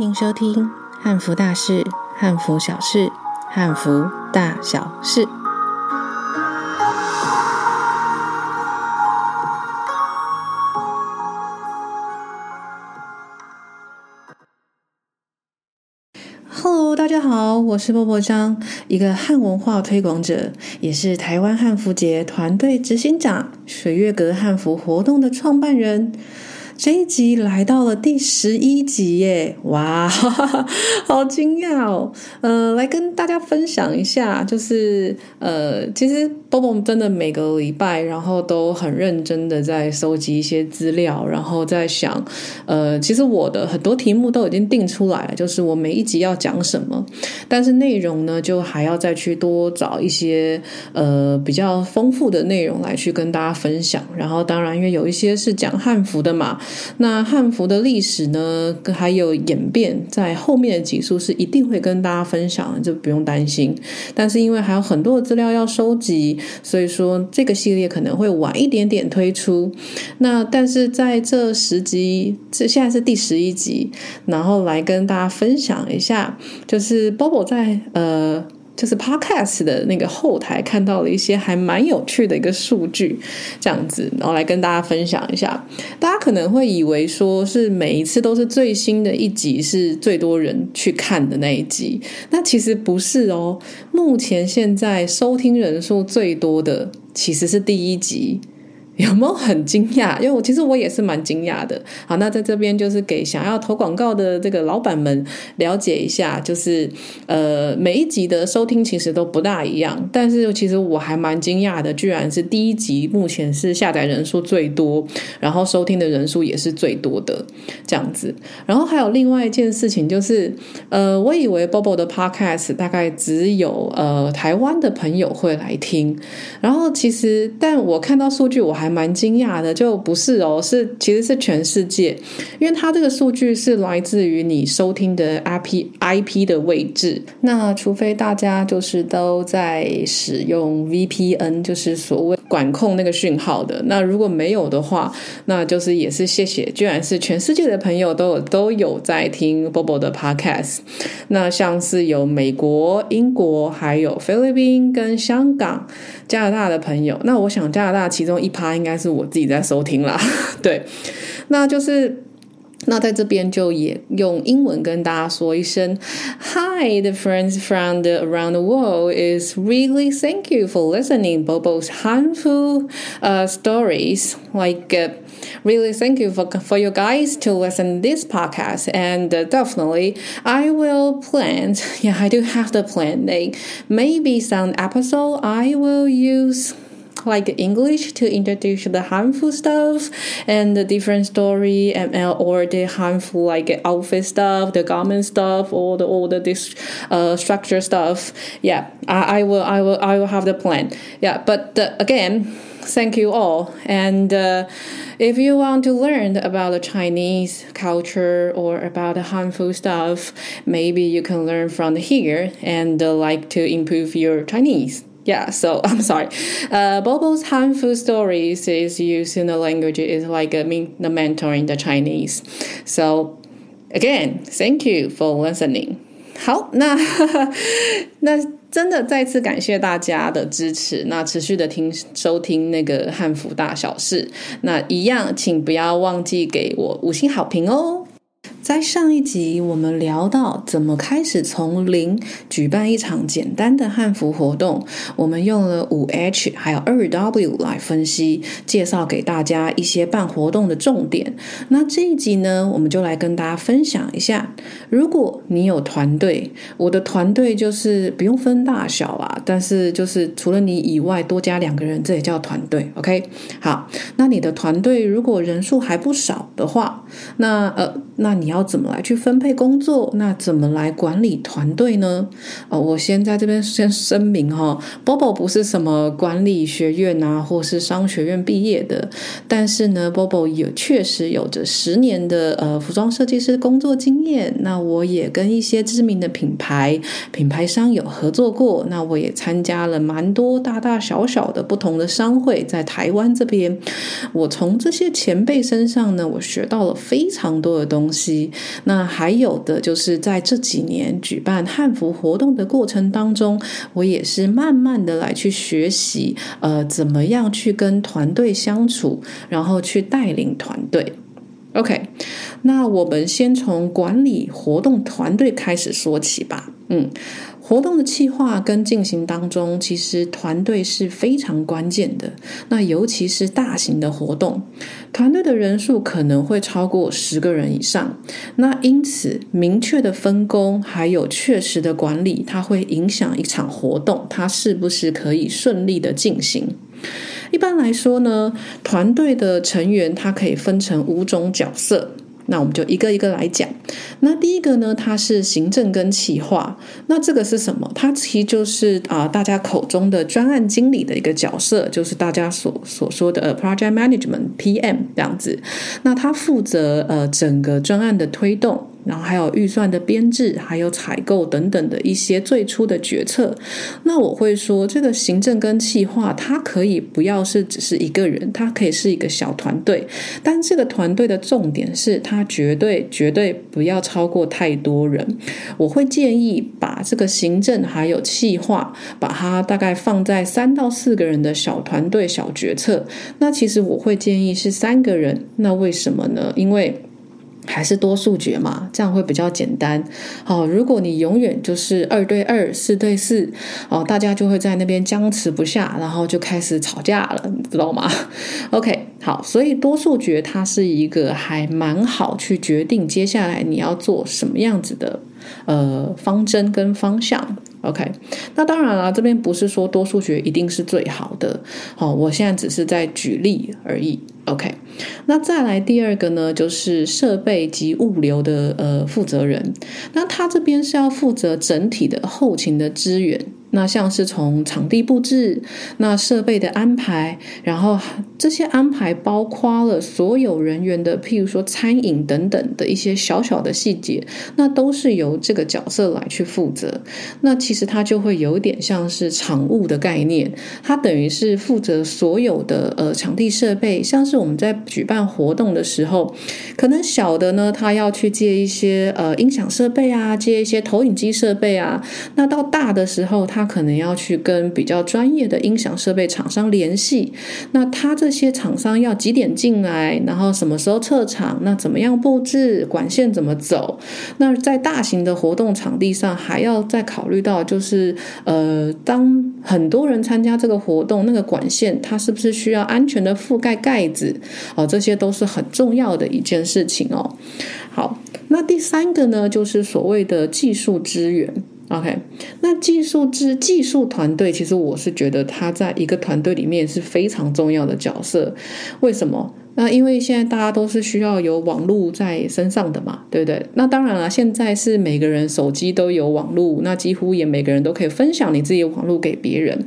迎收听《汉服大事、汉服小事、汉服大小事》。Hello，大家好，我是波波张，一个汉文化推广者，也是台湾汉服节团队执行长，水月阁汉服活动的创办人。这一集来到了第十一集耶！哇，哈哈，好惊讶哦！呃，来跟大家分享一下，就是呃，其实 Bobo 真的每个礼拜，然后都很认真的在收集一些资料，然后在想，呃，其实我的很多题目都已经定出来了，就是我每一集要讲什么，但是内容呢，就还要再去多找一些呃比较丰富的内容来去跟大家分享。然后，当然，因为有一些是讲汉服的嘛。那汉服的历史呢，还有演变，在后面的几数是一定会跟大家分享，就不用担心。但是因为还有很多的资料要收集，所以说这个系列可能会晚一点点推出。那但是在这十集，这现在是第十一集，然后来跟大家分享一下，就是 Bobo 在呃。就是 Podcast 的那个后台看到了一些还蛮有趣的一个数据，这样子，然后来跟大家分享一下。大家可能会以为说是每一次都是最新的一集是最多人去看的那一集，那其实不是哦。目前现在收听人数最多的其实是第一集。有没有很惊讶？因为我其实我也是蛮惊讶的。好，那在这边就是给想要投广告的这个老板们了解一下，就是呃每一集的收听其实都不大一样，但是其实我还蛮惊讶的，居然是第一集目前是下载人数最多，然后收听的人数也是最多的这样子。然后还有另外一件事情就是，呃，我以为 Bobo 的 Podcast 大概只有呃台湾的朋友会来听，然后其实但我看到数据我还。蛮惊讶的，就不是哦，是其实是全世界，因为它这个数据是来自于你收听的 IP IP 的位置。那除非大家就是都在使用 VPN，就是所谓管控那个讯号的。那如果没有的话，那就是也是谢谢，居然是全世界的朋友都有都有在听 Bobo 的 Podcast。那像是有美国、英国，还有菲律宾跟香港、加拿大的朋友。那我想加拿大其中一趴。应该是我自己在收听啦，对，那就是那在这边就也用英文跟大家说一声，Hi, the friends from the around the world is really thank you for listening Bobo's Hanfu uh stories like uh, really thank you for for you guys to listen this podcast and uh, definitely I will plan yeah I do have the plan like maybe some episode I will use like English to introduce the Hanfu stuff and the different story and or the Hanfu like outfit stuff, the garment stuff, or the all the this uh structure stuff. Yeah, I, I will I will I will have the plan. Yeah, but uh, again, thank you all. And uh, if you want to learn about the Chinese culture or about the Hanfu stuff, maybe you can learn from here and uh, like to improve your Chinese Yeah, so I'm sorry. Uh, Bobo's Hanfu stories is used in the language is like a, the mentor in the Chinese. So again, thank you for listening. 好，那那真的再次感谢大家的支持，那持续的听收听那个汉服大小事，那一样，请不要忘记给我五星好评哦。 在上一集，我们聊到怎么开始从零举办一场简单的汉服活动。我们用了五 H 还有二 W 来分析，介绍给大家一些办活动的重点。那这一集呢，我们就来跟大家分享一下，如果你有团队，我的团队就是不用分大小啊，但是就是除了你以外多加两个人，这也叫团队。OK，好，那你的团队如果人数还不少的话，那呃，那你要。要怎么来去分配工作？那怎么来管理团队呢？哦，我先在这边先声明哈，Bobo 不是什么管理学院啊，或是商学院毕业的，但是呢，Bobo 也确实有着十年的呃服装设计师工作经验。那我也跟一些知名的品牌品牌商有合作过。那我也参加了蛮多大大小小的不同的商会，在台湾这边，我从这些前辈身上呢，我学到了非常多的东西。那还有的就是在这几年举办汉服活动的过程当中，我也是慢慢的来去学习，呃，怎么样去跟团队相处，然后去带领团队。OK，那我们先从管理活动团队开始说起吧。嗯。活动的企划跟进行当中，其实团队是非常关键的。那尤其是大型的活动，团队的人数可能会超过十个人以上。那因此，明确的分工还有确实的管理，它会影响一场活动，它是不是可以顺利的进行。一般来说呢，团队的成员它可以分成五种角色。那我们就一个一个来讲。那第一个呢，它是行政跟企划。那这个是什么？它其实就是啊、大家口中的专案经理的一个角色，就是大家所所说的呃，project management PM 这样子。那他负责呃整个专案的推动。然后还有预算的编制，还有采购等等的一些最初的决策。那我会说，这个行政跟企划，它可以不要是只是一个人，它可以是一个小团队。但这个团队的重点是，它绝对绝对不要超过太多人。我会建议把这个行政还有企划，把它大概放在三到四个人的小团队、小决策。那其实我会建议是三个人。那为什么呢？因为还是多数决嘛，这样会比较简单。好，如果你永远就是二对二、四对四，哦，大家就会在那边僵持不下，然后就开始吵架了，你知道吗？OK，好，所以多数决它是一个还蛮好去决定接下来你要做什么样子的呃方针跟方向。OK，那当然了，这边不是说多数决一定是最好的。好，我现在只是在举例而已。OK，那再来第二个呢，就是设备及物流的呃负责人，那他这边是要负责整体的后勤的资源。那像是从场地布置、那设备的安排，然后这些安排包括了所有人员的，譬如说餐饮等等的一些小小的细节，那都是由这个角色来去负责。那其实它就会有点像是场务的概念，它等于是负责所有的呃场地设备，像是我们在举办活动的时候，可能小的呢，他要去借一些呃音响设备啊，借一些投影机设备啊，那到大的时候，他他可能要去跟比较专业的音响设备厂商联系，那他这些厂商要几点进来，然后什么时候撤场，那怎么样布置，管线怎么走？那在大型的活动场地上，还要再考虑到，就是呃，当很多人参加这个活动，那个管线它是不是需要安全的覆盖盖子？哦，这些都是很重要的一件事情哦。好，那第三个呢，就是所谓的技术资源。OK，那技术之技术团队，其实我是觉得他在一个团队里面是非常重要的角色。为什么？那因为现在大家都是需要有网络在身上的嘛，对不对？那当然了，现在是每个人手机都有网络，那几乎也每个人都可以分享你自己的网络给别人。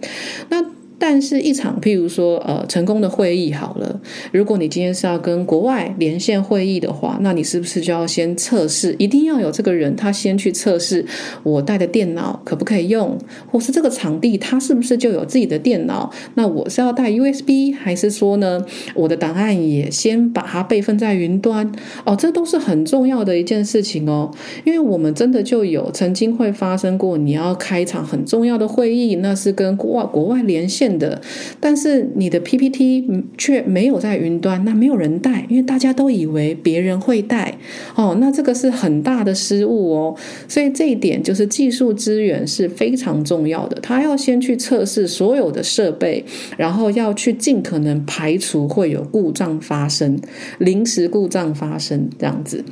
那但是，一场譬如说，呃，成功的会议好了，如果你今天是要跟国外连线会议的话，那你是不是就要先测试？一定要有这个人，他先去测试我带的电脑可不可以用，或是这个场地他是不是就有自己的电脑？那我是要带 USB，还是说呢，我的档案也先把它备份在云端？哦，这都是很重要的一件事情哦，因为我们真的就有曾经会发生过，你要开一场很重要的会议，那是跟国外国外连线。的，但是你的 PPT 却没有在云端，那没有人带，因为大家都以为别人会带。哦，那这个是很大的失误哦，所以这一点就是技术资源是非常重要的，他要先去测试所有的设备，然后要去尽可能排除会有故障发生，临时故障发生这样子。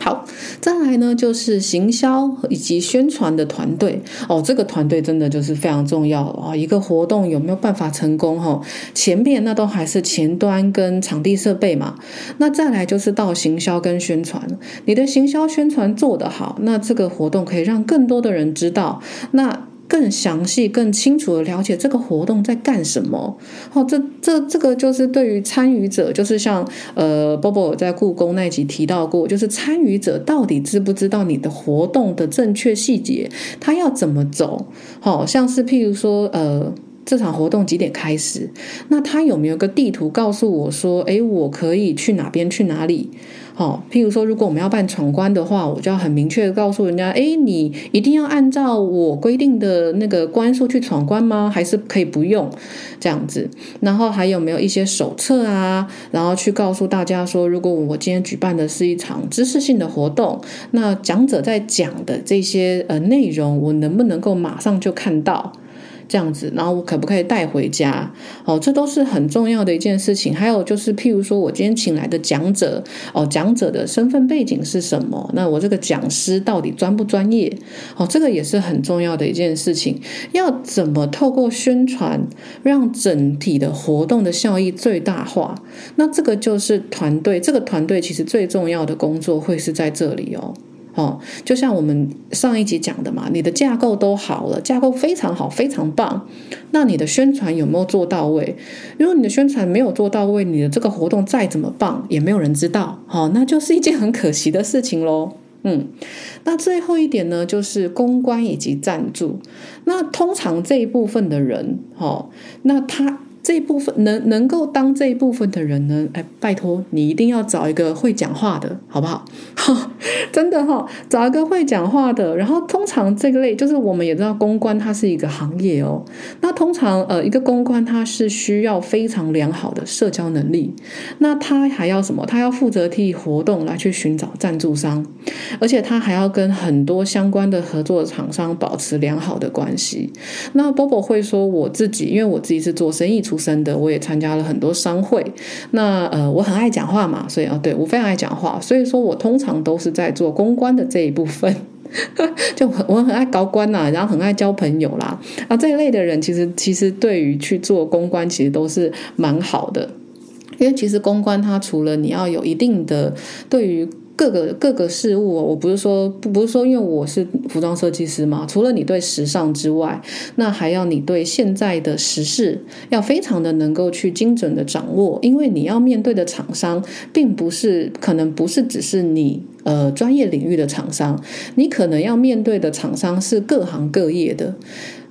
好，再来呢，就是行销以及宣传的团队哦，这个团队真的就是非常重要啊、哦。一个活动有没有办法成功？哈、前面那都还是前端跟场地设备嘛，那再来就是到行销跟宣传，你的行销宣传做得好，那这个活动可以让更多的人知道。那更详细、更清楚的了解这个活动在干什么？哦，这这这个就是对于参与者，就是像呃，Bobo 在故宫那集提到过，就是参与者到底知不知道你的活动的正确细节，他要怎么走？好、像是譬如说，呃，这场活动几点开始？那他有没有个地图告诉我说，诶，我可以去哪边去哪里？好，譬如说，如果我们要办闯关的话，我就要很明确的告诉人家，诶，你一定要按照我规定的那个关数去闯关吗？还是可以不用这样子？然后还有没有一些手册啊？然后去告诉大家说，如果我今天举办的是一场知识性的活动，那讲者在讲的这些呃内容，我能不能够马上就看到？这样子，然后我可不可以带回家？哦，这都是很重要的一件事情。还有就是，譬如说我今天请来的讲者，哦，讲者的身份背景是什么？那我这个讲师到底专不专业？哦，这个也是很重要的一件事情。要怎么透过宣传，让整体的活动的效益最大化？那这个就是团队，这个团队其实最重要的工作会是在这里哦。哦，就像我们上一集讲的嘛，你的架构都好了，架构非常好，非常棒。那你的宣传有没有做到位？如果你的宣传没有做到位，你的这个活动再怎么棒，也没有人知道。好，那就是一件很可惜的事情喽。嗯，那最后一点呢，就是公关以及赞助。那通常这一部分的人，哦，那他。这一部分能能够当这一部分的人呢？哎，拜托你一定要找一个会讲话的，好不好？真的哈、找一个会讲话的。然后通常这个类就是我们也知道，公关它是一个行业哦。那通常呃，一个公关它是需要非常良好的社交能力。那他还要什么？他要负责替活动来去寻找赞助商，而且他还要跟很多相关的合作厂商保持良好的关系。那 Bobo 会说，我自己因为我自己是做生意身的，我也参加了很多商会。那呃，我很爱讲话嘛，所以啊，对，我非常爱讲话。所以说我通常都是在做公关的这一部分，就很我很爱高官呐、啊，然后很爱交朋友啦。啊，这一类的人其实其实对于去做公关，其实都是蛮好的。因为其实公关它除了你要有一定的对于。各个各个事物，我不是说不不是说，因为我是服装设计师嘛。除了你对时尚之外，那还要你对现在的时事要非常的能够去精准的掌握，因为你要面对的厂商，并不是可能不是只是你呃专业领域的厂商，你可能要面对的厂商是各行各业的。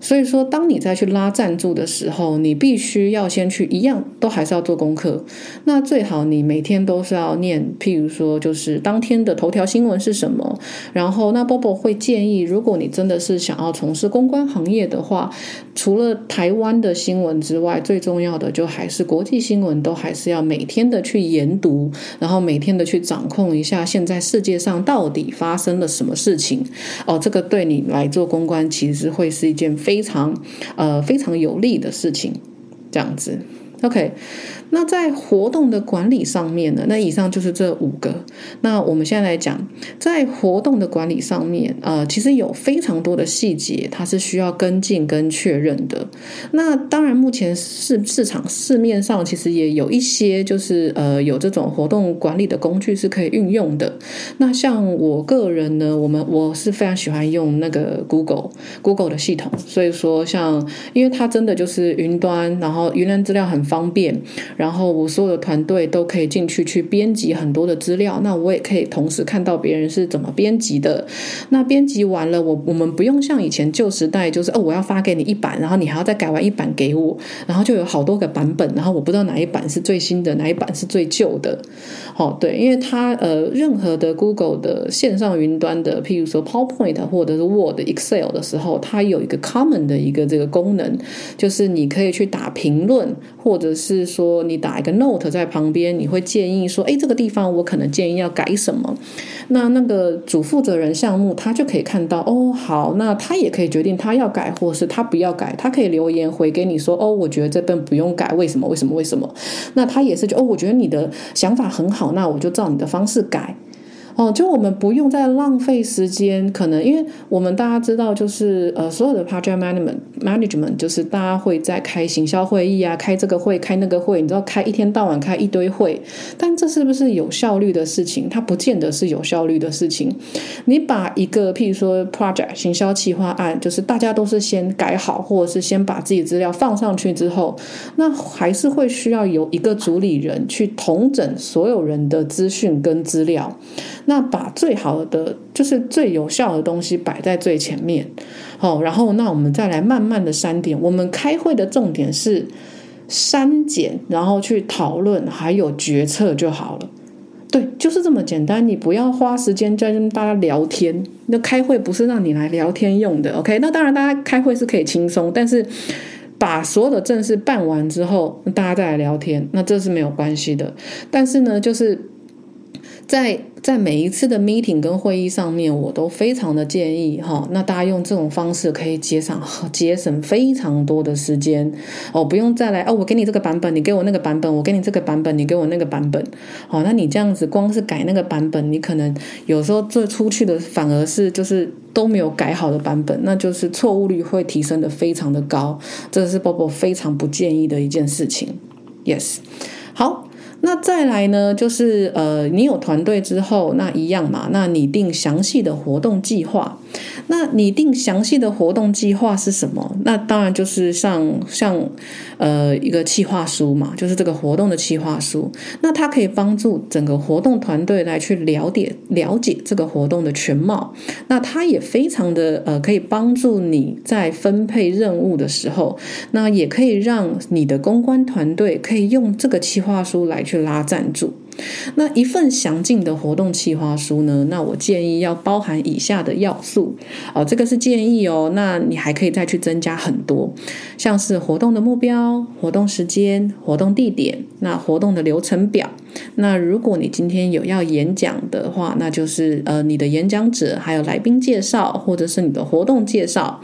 所以说，当你再去拉赞助的时候，你必须要先去一样，都还是要做功课。那最好你每天都是要念，譬如说，就是当天的头条新闻是什么。然后，那 Bobo 会建议，如果你真的是想要从事公关行业的话，除了台湾的新闻之外，最重要的就还是国际新闻，都还是要每天的去研读，然后每天的去掌控一下现在世界上到底发生了什么事情。哦，这个对你来做公关，其实会是一件非常呃非常有利的事情，这样子，OK。那在活动的管理上面呢？那以上就是这五个。那我们现在来讲，在活动的管理上面，呃，其实有非常多的细节，它是需要跟进跟确认的。那当然，目前市市场市面上其实也有一些，就是呃，有这种活动管理的工具是可以运用的。那像我个人呢，我们我是非常喜欢用那个 Google Google 的系统。所以说，像因为它真的就是云端，然后云端资料很方便。然后我所有的团队都可以进去去编辑很多的资料，那我也可以同时看到别人是怎么编辑的。那编辑完了，我我们不用像以前旧时代，就是哦，我要发给你一版，然后你还要再改完一版给我，然后就有好多个版本，然后我不知道哪一版是最新的，哪一版是最旧的。哦，对，因为它呃，任何的 Google 的线上云端的，譬如说 PowerPoint 或者是 Word、Excel 的时候，它有一个 Common 的一个这个功能，就是你可以去打评论，或者是说。你打一个 note 在旁边，你会建议说：“哎，这个地方我可能建议要改什么？”那那个主负责人项目他就可以看到哦，好，那他也可以决定他要改，或是他不要改，他可以留言回给你说：“哦，我觉得这边不用改，为什么？为什么？为什么？”那他也是就哦，我觉得你的想法很好，那我就照你的方式改。哦，就我们不用再浪费时间，可能因为我们大家知道，就是呃，所有的 project management management 就是大家会在开行销会议啊，开这个会，开那个会，你知道开一天到晚开一堆会，但这是不是有效率的事情？它不见得是有效率的事情。你把一个譬如说 project 行销企划案，就是大家都是先改好，或者是先把自己资料放上去之后，那还是会需要有一个主理人去统整所有人的资讯跟资料。那把最好的，就是最有效的东西摆在最前面，好，然后那我们再来慢慢的删点。我们开会的重点是删减，然后去讨论，还有决策就好了。对，就是这么简单。你不要花时间在跟大家聊天。那开会不是让你来聊天用的，OK？那当然，大家开会是可以轻松，但是把所有的正事办完之后，大家再来聊天，那这是没有关系的。但是呢，就是在。在每一次的 meeting 跟会议上面，我都非常的建议哈，那大家用这种方式可以节省 节省非常多的时间哦，不用再来哦，我给你这个版本，你给我那个版本，我给你这个版本，你给我那个版本，好，那你这样子光是改那个版本，你可能有时候做出去的反而是就是都没有改好的版本，那就是错误率会提升的非常的高，这是 Bobo 非常不建议的一件事情。Yes，好。那再来呢，就是呃，你有团队之后，那一样嘛，那拟定详细的活动计划。那拟定详细的活动计划是什么？那当然就是像像呃一个计划书嘛，就是这个活动的计划书。那它可以帮助整个活动团队来去了解了解这个活动的全貌。那它也非常的呃，可以帮助你在分配任务的时候，那也可以让你的公关团队可以用这个计划书来去拉赞助。那一份详尽的活动计划书呢？那我建议要包含以下的要素哦，这个是建议哦。那你还可以再去增加很多，像是活动的目标、活动时间、活动地点、那活动的流程表。那如果你今天有要演讲的话，那就是呃你的演讲者，还有来宾介绍，或者是你的活动介绍，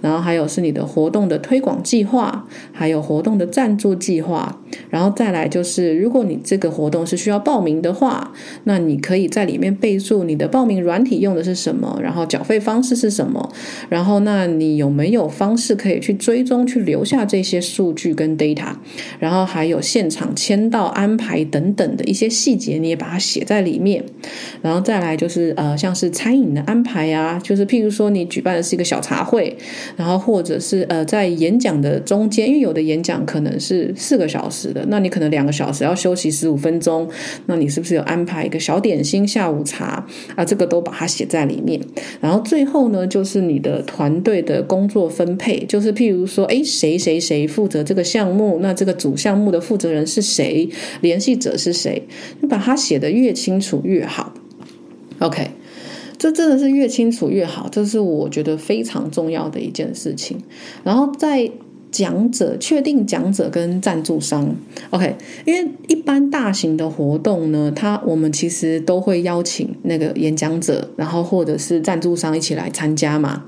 然后还有是你的活动的推广计划，还有活动的赞助计划，然后再来就是如果你这个活动是需要报名的话，那你可以在里面备注你的报名软体用的是什么，然后缴费方式是什么，然后那你有没有方式可以去追踪、去留下这些数据跟 data，然后还有现场签到安排等等的一些细节，你也把它写在里面，然后再来就是呃，像是餐饮的安排啊，就是譬如说你举办的是一个小茶会，然后或者是呃在演讲的中间，因为有的演讲可能是四个小时的，那你可能两个小时要休息十五分钟。那你是不是有安排一个小点心、下午茶啊？这个都把它写在里面。然后最后呢，就是你的团队的工作分配，就是譬如说，哎，谁谁谁负责这个项目？那这个主项目的负责人是谁？联系者是谁？你把它写得越清楚越好。OK，这真的是越清楚越好，这是我觉得非常重要的一件事情。然后在讲者确定讲者跟赞助商，OK，因为一般大型的活动呢，他我们其实都会邀请那个演讲者，然后或者是赞助商一起来参加嘛。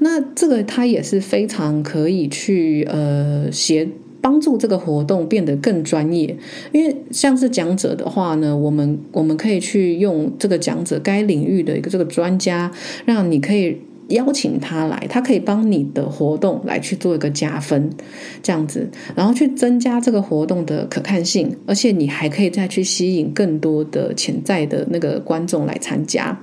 那这个他也是非常可以去呃协帮助这个活动变得更专业，因为像是讲者的话呢，我们我们可以去用这个讲者该领域的一个这个专家，让你可以。邀请他来，他可以帮你的活动来去做一个加分，这样子，然后去增加这个活动的可看性，而且你还可以再去吸引更多的潜在的那个观众来参加。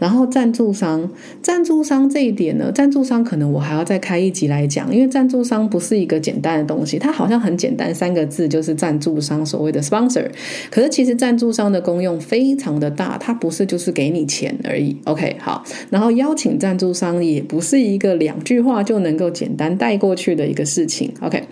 然后赞助商，赞助商这一点呢，赞助商可能我还要再开一集来讲，因为赞助商不是一个简单的东西，它好像很简单，三个字就是赞助商，所谓的 sponsor。可是其实赞助商的功用非常的大，它不是就是给你钱而已。OK，好，然后邀请赞助商也不是一个两句话就能够简单带过去的一个事情。OK，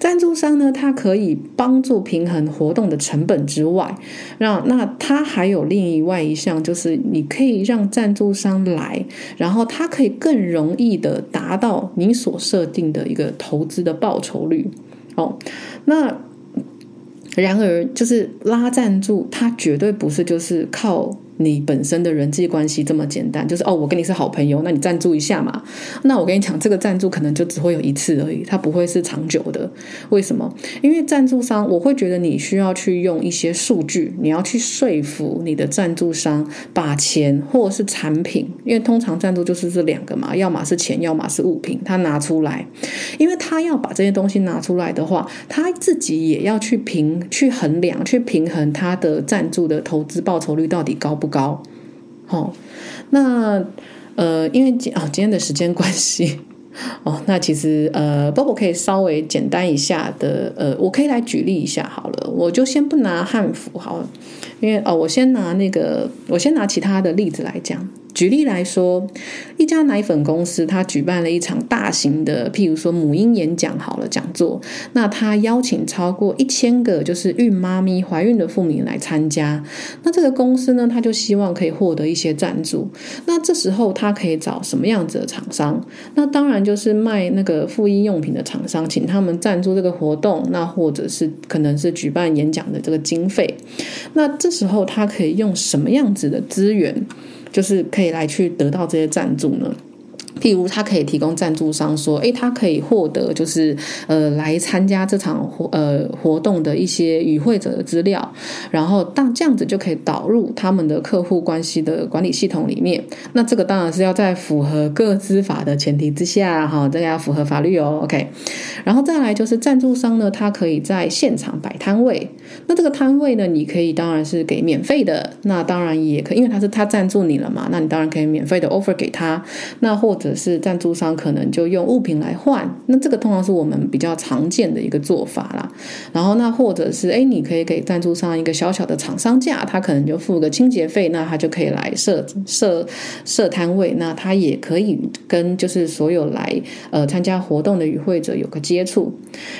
赞助商呢，它可以帮助平衡活动的成本之外，那那它还有另外一项，就是你可以让赞助商来，然后他可以更容易的达到你所设定的一个投资的报酬率。哦，那然而就是拉赞助，它绝对不是就是靠。你本身的人际关系这么简单，就是哦，我跟你是好朋友，那你赞助一下嘛。那我跟你讲，这个赞助可能就只会有一次而已，它不会是长久的。为什么？因为赞助商，我会觉得你需要去用一些数据，你要去说服你的赞助商把钱或者是产品，因为通常赞助就是这两个嘛，要么是钱，要么是物品，他拿出来，因为他要把这些东西拿出来的话，他自己也要去评、去衡量、去平衡他的赞助的投资报酬率到底高不高？哦，那呃，因为今啊今天的时间关系哦，那其实呃，Bobo 可以稍微简单一下的呃，我可以来举例一下好了，我就先不拿汉服好了，因为哦，我先拿那个，我先拿其他的例子来讲。举例来说，一家奶粉公司，它举办了一场大型的，譬如说母婴演讲好了讲座，那他邀请超过一千个就是孕妈咪怀孕的妇女来参加。那这个公司呢，他就希望可以获得一些赞助。那这时候他可以找什么样子的厂商？那当然就是卖那个妇婴用品的厂商，请他们赞助这个活动，那或者是可能是举办演讲的这个经费。那这时候他可以用什么样子的资源？就是可以来去得到这些赞助呢？譬如，他可以提供赞助商说，诶，他可以获得就是呃来参加这场活呃活动的一些与会者的资料，然后当这样子就可以导入他们的客户关系的管理系统里面。那这个当然是要在符合个资法的前提之下哈，这个要符合法律哦。OK，然后再来就是赞助商呢，他可以在现场摆摊位。那这个摊位呢，你可以当然是给免费的，那当然也可以，因为他是他赞助你了嘛，那你当然可以免费的 offer 给他，那或者。是赞助商可能就用物品来换，那这个通常是我们比较常见的一个做法啦。然后那或者是哎，你可以给赞助商一个小小的厂商价，他可能就付个清洁费，那他就可以来设设设摊位，那他也可以跟就是所有来呃参加活动的与会者有个接触。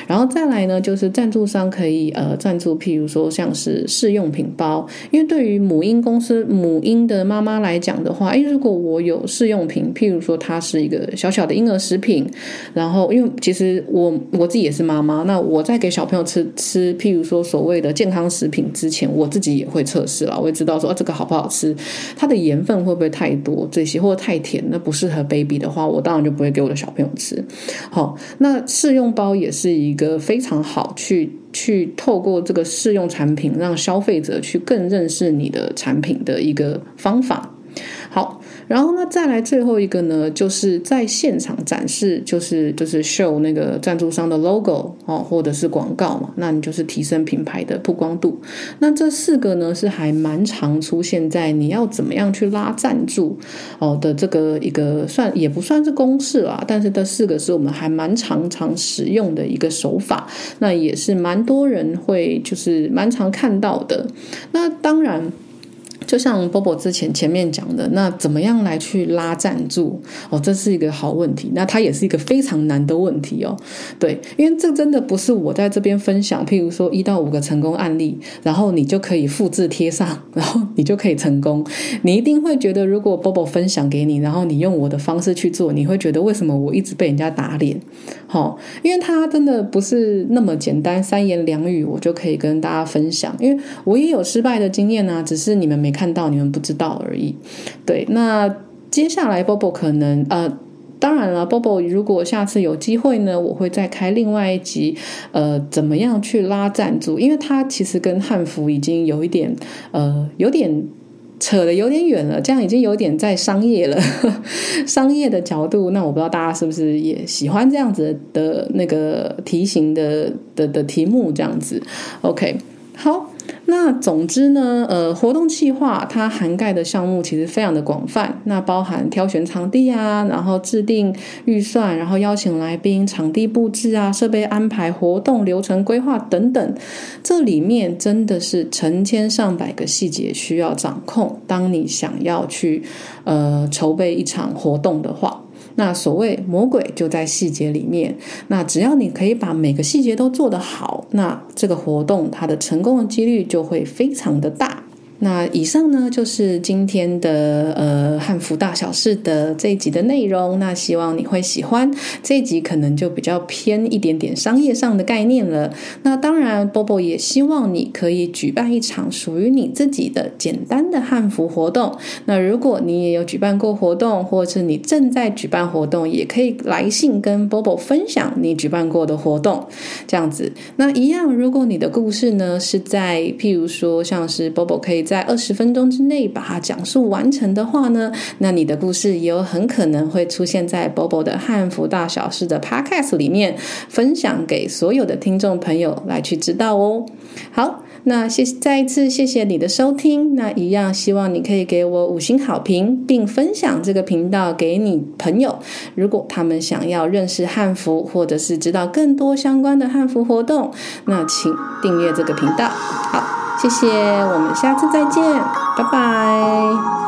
然后再来呢，就是赞助商可以呃赞助，譬如说像是试用品包，因为对于母婴公司母婴的妈妈来讲的话，哎，如果我有试用品，譬如说它。是一个小小的婴儿食品，然后因为其实我我自己也是妈妈，那我在给小朋友吃吃，譬如说所谓的健康食品之前，我自己也会测试了，我也知道说啊这个好不好吃，它的盐分会不会太多这些，或者太甜，那不适合 baby 的话，我当然就不会给我的小朋友吃。好，那试用包也是一个非常好去去透过这个试用产品，让消费者去更认识你的产品的一个方法。好。然后呢，再来最后一个呢，就是在现场展示，就是就是 show 那个赞助商的 logo 哦，或者是广告嘛，那你就是提升品牌的曝光度。那这四个呢，是还蛮常出现在你要怎么样去拉赞助哦的这个一个算也不算是公式啦，但是这四个是我们还蛮常常使用的一个手法，那也是蛮多人会就是蛮常看到的。那当然。就像 Bobo 之前前面讲的，那怎么样来去拉赞助哦？这是一个好问题，那它也是一个非常难的问题哦。对，因为这真的不是我在这边分享，譬如说一到五个成功案例，然后你就可以复制贴上，然后你就可以成功。你一定会觉得，如果 Bobo 分享给你，然后你用我的方式去做，你会觉得为什么我一直被人家打脸？好、哦，因为它真的不是那么简单，三言两语我就可以跟大家分享。因为我也有失败的经验啊，只是你们没。看到你们不知道而已，对。那接下来 Bobo 可能呃，当然了，Bobo 如果下次有机会呢，我会再开另外一集，呃，怎么样去拉赞助？因为它其实跟汉服已经有一点呃，有点扯的有点远了，这样已经有点在商业了，商业的角度。那我不知道大家是不是也喜欢这样子的那个题型的的的题目这样子？OK，好。那总之呢，呃，活动计划它涵盖的项目其实非常的广泛，那包含挑选场地啊，然后制定预算，然后邀请来宾、场地布置啊、设备安排、活动流程规划等等，这里面真的是成千上百个细节需要掌控。当你想要去呃筹备一场活动的话。那所谓魔鬼就在细节里面，那只要你可以把每个细节都做得好，那这个活动它的成功的几率就会非常的大。那以上呢，就是今天的呃汉服大小事的这一集的内容。那希望你会喜欢这一集，可能就比较偏一点点商业上的概念了。那当然，Bobo 也希望你可以举办一场属于你自己的简单的汉服活动。那如果你也有举办过活动，或是你正在举办活动，也可以来信跟 Bobo 分享你举办过的活动。这样子，那一样，如果你的故事呢是在譬如说像是 Bobo 可以。在二十分钟之内把它讲述完成的话呢，那你的故事也有很可能会出现在 Bobo 的汉服大小事的 Podcast 里面，分享给所有的听众朋友来去知道哦。好，那谢再一次谢谢你的收听，那一样希望你可以给我五星好评，并分享这个频道给你朋友，如果他们想要认识汉服，或者是知道更多相关的汉服活动，那请订阅这个频道。好。谢谢，我们下次再见，拜拜。